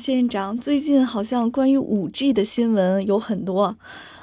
谢院长，最近好像关于五 G 的新闻有很多。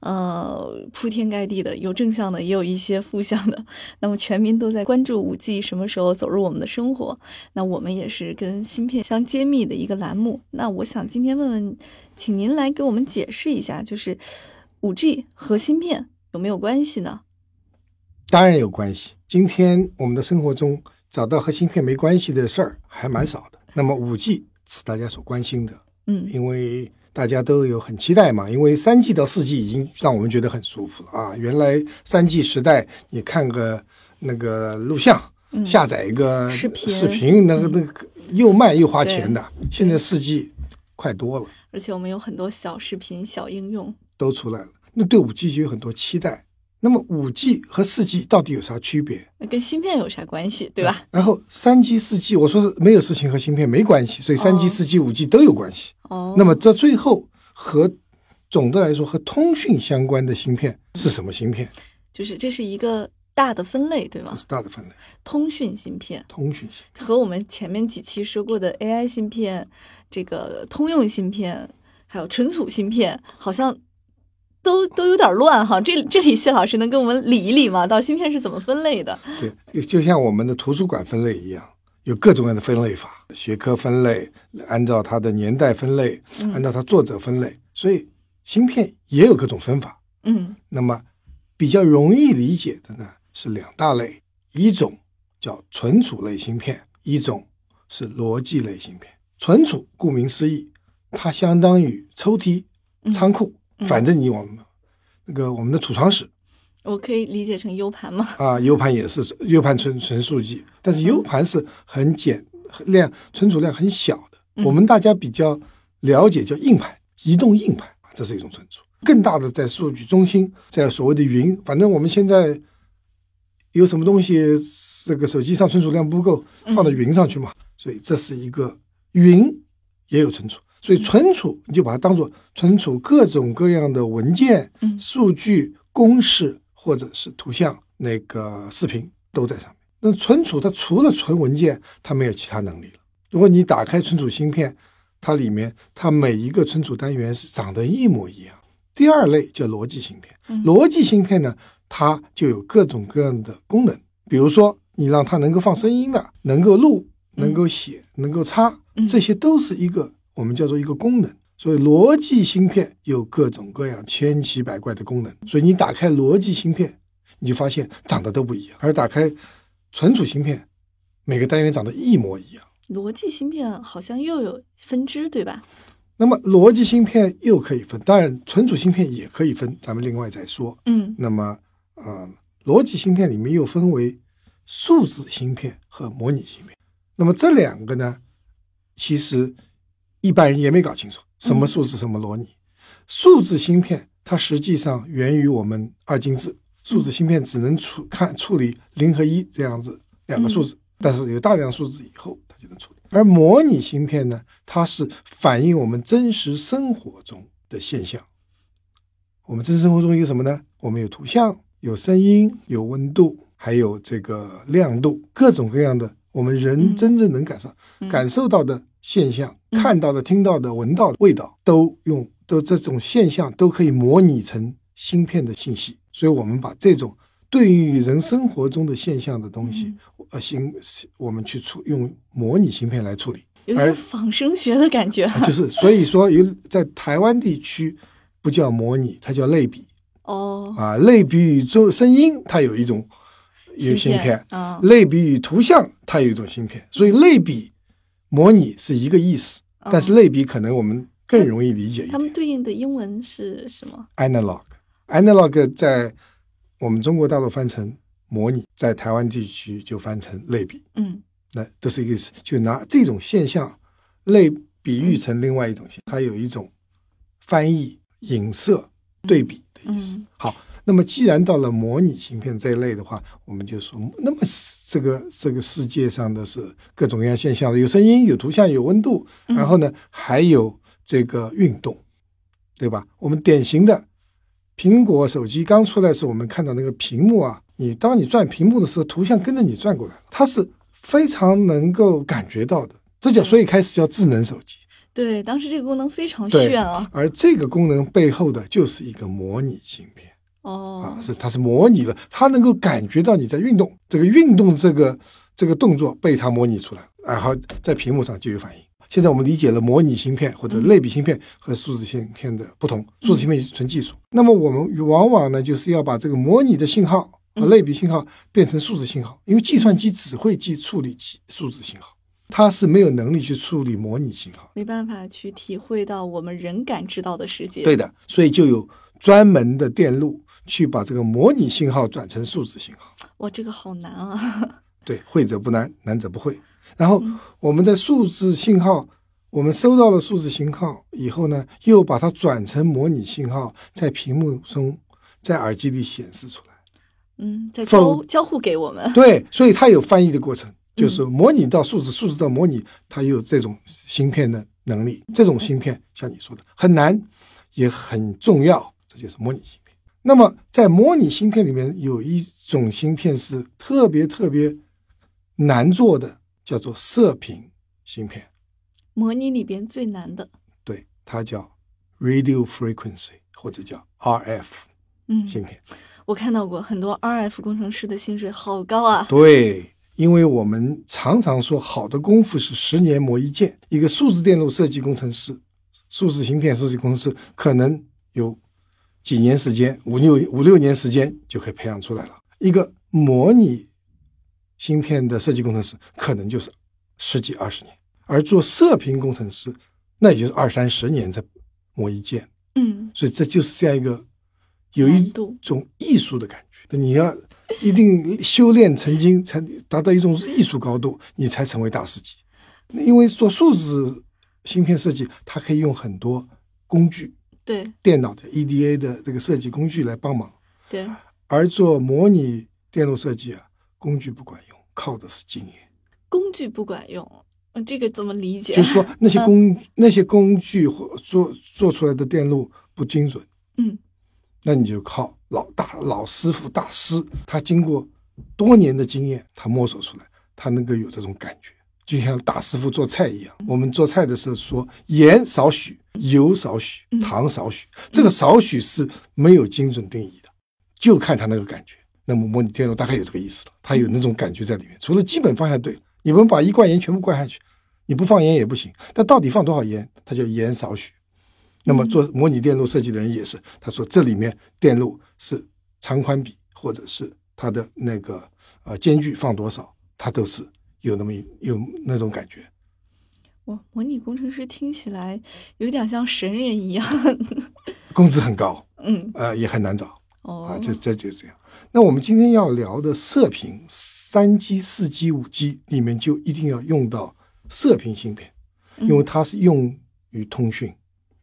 呃，铺天盖地的，有正向的，也有一些负向的。那么全民都在关注五 G 什么时候走入我们的生活。那我们也是跟芯片相揭秘的一个栏目。那我想今天问问，请您来给我们解释一下，就是五 G 和芯片有没有关系呢？当然有关系。今天我们的生活中找到和芯片没关系的事儿还蛮少的。那么五 G 是大家所关心的，嗯因为大家都有很期待嘛。因为三 G 到四 G 已经让我们觉得很舒服了啊。原来三 G 时代，你看个那个录像，嗯下载一个视频视频那个那个又慢又花钱的。现在四 G 快多了，而且我们有很多小视频、小应用。都出来了。那对五 G 就有很多期待。那么五 G 和四 G 到底有啥区别？那跟芯片有啥关系，对吧？然后三 G、四 G，我说是没有事情和芯片没关系，所以三 G、哦四 G、五 G 都有关系。哦，那么这最后和总的来说和通讯相关的芯片是什么芯片？就是这是一个大的分类，对吗这？是大的分类，通讯芯片通讯芯片。和我们前面几期说过的 AI 芯片、这个通用芯片，还有存储芯片，好像都都有点乱哈。这这里谢老师能跟我们理一理吗？到芯片是怎么分类的？对，就像我们的图书馆分类一样，有各种各样的分类法，学科分类，按照它的年代分类，嗯按照它作者分类，所以芯片也有各种分法。嗯那么比较容易理解的呢是两大类，一种叫存储类芯片，一种是逻辑类芯片。存储顾名思义，它相当于抽屉、嗯仓库，嗯反正你往那个我们的储藏室我可以理解成 U 盘吗？啊，U 盘也是 U 盘存存数据，但是 U 盘是很简量存储量很小的。嗯我们大家比较了解叫硬盘，移动硬盘，这是一种存储。更大的在数据中心，在所谓的云，反正我们现在有什么东西，这个手机上存储量不够，嗯放到云上去嘛，所以这是一个云也有存储。所以存储你就把它当做存储各种各样的文件、嗯数据、公式或者是图像、那个视频都在上面。那存储它除了存文件，它没有其他能力了。如果你打开存储芯片，它里面它每一个存储单元是长得一模一样。第二类叫逻辑芯片，嗯逻辑芯片呢，它就有各种各样的功能，比如说你让它能够放声音的，能够录，能够写，能够插嗯，这些都是一个我们叫做一个功能。所以逻辑芯片有各种各样千奇百怪的功能，所以你打开逻辑芯片，你就发现长得都不一样，而打开存储芯片，每个单元长得一模一样。逻辑芯片好像又有分支，对吧？那么逻辑芯片又可以分，当然存储芯片也可以分，咱们另外再说。嗯那么，呃，逻辑芯片里面又分为数字芯片和模拟芯片。那么这两个呢，其实一般人也没搞清楚什么数字什么模拟。数字芯片它实际上源于我们二进制，数字芯片只能处看处理零和一这样子两个数字，但是有大量数字以后它就能处理。而模拟芯片呢，它是反映我们真实生活中的现象。我们真实生活中有什么呢？我们有图像、有声音、有温度，还有这个亮度，各种各样的我们人嗯真正能感受、嗯感受到的现象，嗯看到的、听到的、闻到的味道，都用都这种现象都可以模拟成芯片的信息。所以我们把这种对于人生活中的现象的东西，嗯呃，芯我们去处用模拟芯片来处理。有点仿生学的感觉。啊 就是所以说有在台湾地区不叫模拟，它叫类比哦，啊。类比与中声音，它有一种有芯片；啊，类比与图像，它有一种芯片。所以类比、模拟是一个意思，哦但是类比可能我们更容易理解一他们。对应的英文是什么？analog，analog 在我们中国大陆翻成模拟，在台湾地区就翻成类比。嗯那都是一个意思，就拿这种现象类比喻成另外一种现象，它有一种翻译、影射、对比的意思。嗯好，那么既然到了模拟芯片这一类的话，我们就说，那么这个这个世界上的是各种各样现象的，有声音、有图像、有温度，然后呢还有这个运动，对吧？我们典型的苹果手机刚出来时，我们看到那个屏幕啊，你当你转屏幕的时候，图像跟着你转过来，它是非常能够感觉到的，这叫所以开始叫智能手机。对，当时这个功能非常炫啊！而这个功能背后的就是一个模拟芯片哦啊，，是它是模拟的，它能够感觉到你在运动，这个运动这个这个动作被它模拟出来，然后在屏幕上就有反应。现在我们理解了模拟芯片或者类比芯片和数字芯片的不同，数字芯片是纯技术。那么我们往往呢，就是要把这个模拟的信号和类比信号变成数字信号，因为计算机只会记处理记数字信号，它是没有能力去处理模拟信号。没办法去体会到我们人感知到的世界。对的，所以就有专门的电路去把这个模拟信号转成数字信号。哇，这个好难啊！对，会者不难，难者不会。然后我们在数字信号，我们收到了数字信号以后呢，又把它转成模拟信号，在屏幕中，在耳机里显示出来。嗯，在交交互给我们。对，所以它有翻译的过程，就是模拟到数字，数字到模拟，它有这种芯片的能力。这种芯片像你说的很难，也很重要，这就是模拟芯片。那么在模拟芯片里面，有一种芯片是特别特别难做的，叫做射频芯片。模拟里边最难的，对，它叫 radio frequency 或者叫 RF 嗯，芯片。我看到过很多 RF 工程师的薪水好高啊。对，因为我们常常说，好的功夫是十年磨一剑。一个数字电路设计工程师、数字芯片设计工程师，可能有几年时间，五六五六年时间就可以培养出来了。一个模拟芯片的设计工程师，可能就是十几二十年，而做射频工程师，那也就是二三十年才磨一件。嗯，所以这就是这样一个有一种艺术的感觉。你要一定修炼成精，才达到一种艺术高度，你才成为大师级。因为做数字芯片设计，它可以用很多工具，对。电脑的 EDA 的这个设计工具来帮忙，对，而做模拟电路设计啊，工具不管用，靠的是经验。工具不管用，呃这个怎么理解？就是说 那些工那些工具或做做出来的电路不精准，嗯，那你就靠老大老师傅大师，他经过多年的经验，他摸索出来，他能够有这种感觉，就像大师傅做菜一样。我们做菜的时候说盐少许，油少许，糖少许，这个少许是没有精准定义的，就看他那个感觉。那么模拟电路大概有这个意思了，它有那种感觉在里面。除了基本方向对，你们把一罐盐全部灌下去，你不放盐也不行。但到底放多少盐，它叫盐少许。那么做模拟电路设计的人也是，他说这里面电路是长宽比，或者是它的那个呃间距放多少，它都是有那么一有那种感觉。我模拟工程师听起来有点像神人一样。工资很高，嗯，呃，也很难找啊，哦，这这就是这样。那我们今天要聊的射频，三 G、四 G、五 G 里面就一定要用到射频芯片，因为它是用于通讯。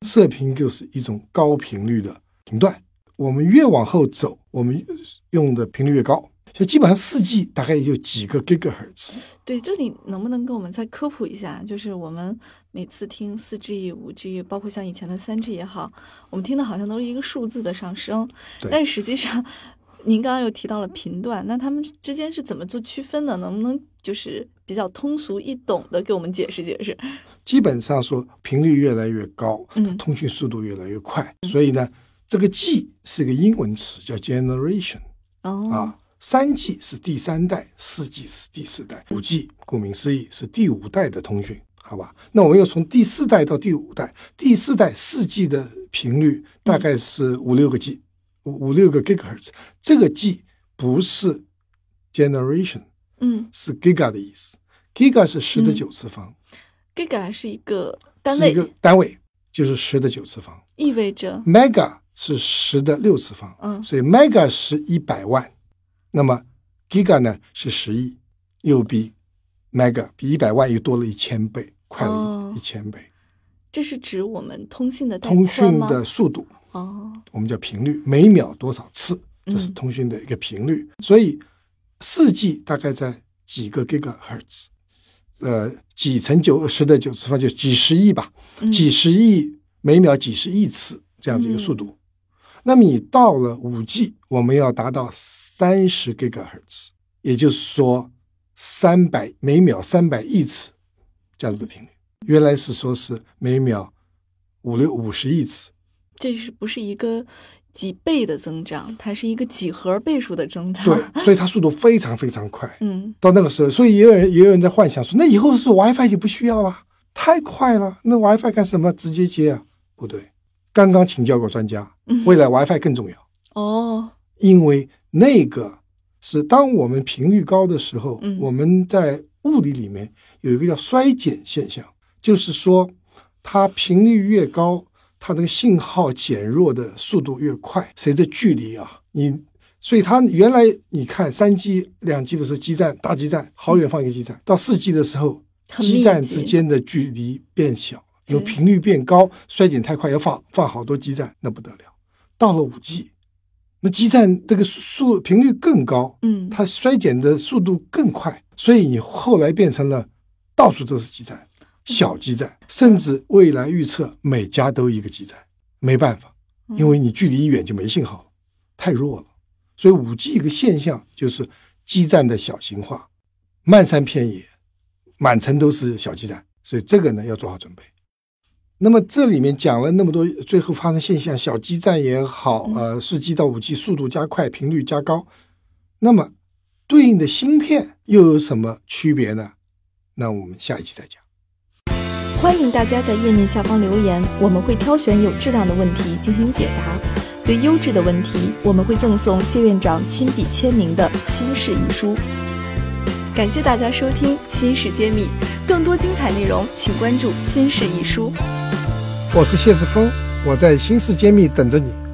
射频就是一种高频率的频段，我们越往后走，我们用的频率越高。就基本上四 G 大概也就几个 gigahertz，对，这里能不能给我们再科普一下？就是我们每次听四 G、五 G，包括像以前的三 G 也好，我们听的好像都是一个数字的上升，对但实际上，您刚刚又提到了频段，那他们之间是怎么做区分的？能不能就是比较通俗易懂的给我们解释解释？基本上说频率越来越高，嗯通讯速度越来越快，所以呢，这个 G 是个英文词，叫 generation。哦，啊，三 G 是第三代，四 G 是第四代，五 G 顾名思义是第五代的通讯，好吧？那我们又从第四代到第五代，第四代四 G 的频率大概是五六个 G，五五六个 gigahertz，这个 G 不是 generation，嗯。是 giga 的意思，giga 是十的九次方，，giga 是一个单位，是一个单位，就是十的九次方意味着，mega 是十的六次方，嗯。所以 mega 是一百万，那么 giga 呢是十亿，又比 mega 比一百万又多了一千倍，快了哦一一千倍。这是指我们通信的通？讯的速度，哦，我们叫频率，每秒多少次，这是嗯通讯的一个频率。所以四 G 大概在几个 gigahertz，呃，几乘九十的九次方就几十亿吧，嗯几十亿每秒几十亿次这样子一个速度。那么你到了五 G，我们要达到三十 gigahertz，也就是说三百每秒三百亿次这样子的频率。原来是说是每秒五六五十亿次，这是不是一个几倍的增长？它是一个几何倍数的增长。对，所以它速度非常非常快。嗯到那个时候，所以也有人也有人在幻想说，那以后是 WiFi 就不需要了，太快了，那 WiFi 干什么？直接接啊？不对，刚刚请教过专家，嗯。未来 WiFi 更重要，哦，因为那个是当我们频率高的时候，嗯。我们在物理里面有一个叫衰减现象，就是说它频率越高，它那个信号减弱的速度越快，随着距离啊，你所以它原来你看三 G、两 G 的时候，基站大基站好远放一个基站，到四 G 的时候，基站之间的距离变小，有频率变高，衰减太快，要放放好多基站，那不得了。到了五 G，那基站这个速频率更高，嗯它衰减的速度更快，所以你后来变成了到处都是基站，小基站，甚至未来预测每家都一个基站，没办法，因为你距离一远就没信号了，太弱了。所以五 G 一个现象就是基站的小型化，漫山遍野，满城都是小基站，所以这个呢要做好准备。那么这里面讲了那么多，最后发生现象，小基站也好，呃，四 G 到五 G 速度加快，频率加高，那么对应的芯片又有什么区别呢？那我们下一期再讲。欢迎大家在页面下方留言，我们会挑选有质量的问题进行解答。对优质的问题，我们会赠送谢院长亲笔签名的新式一书。感谢大家收听《新事揭秘》，更多精彩内容请关注《新事一书》。我是谢志峰，我在新世揭秘等着你。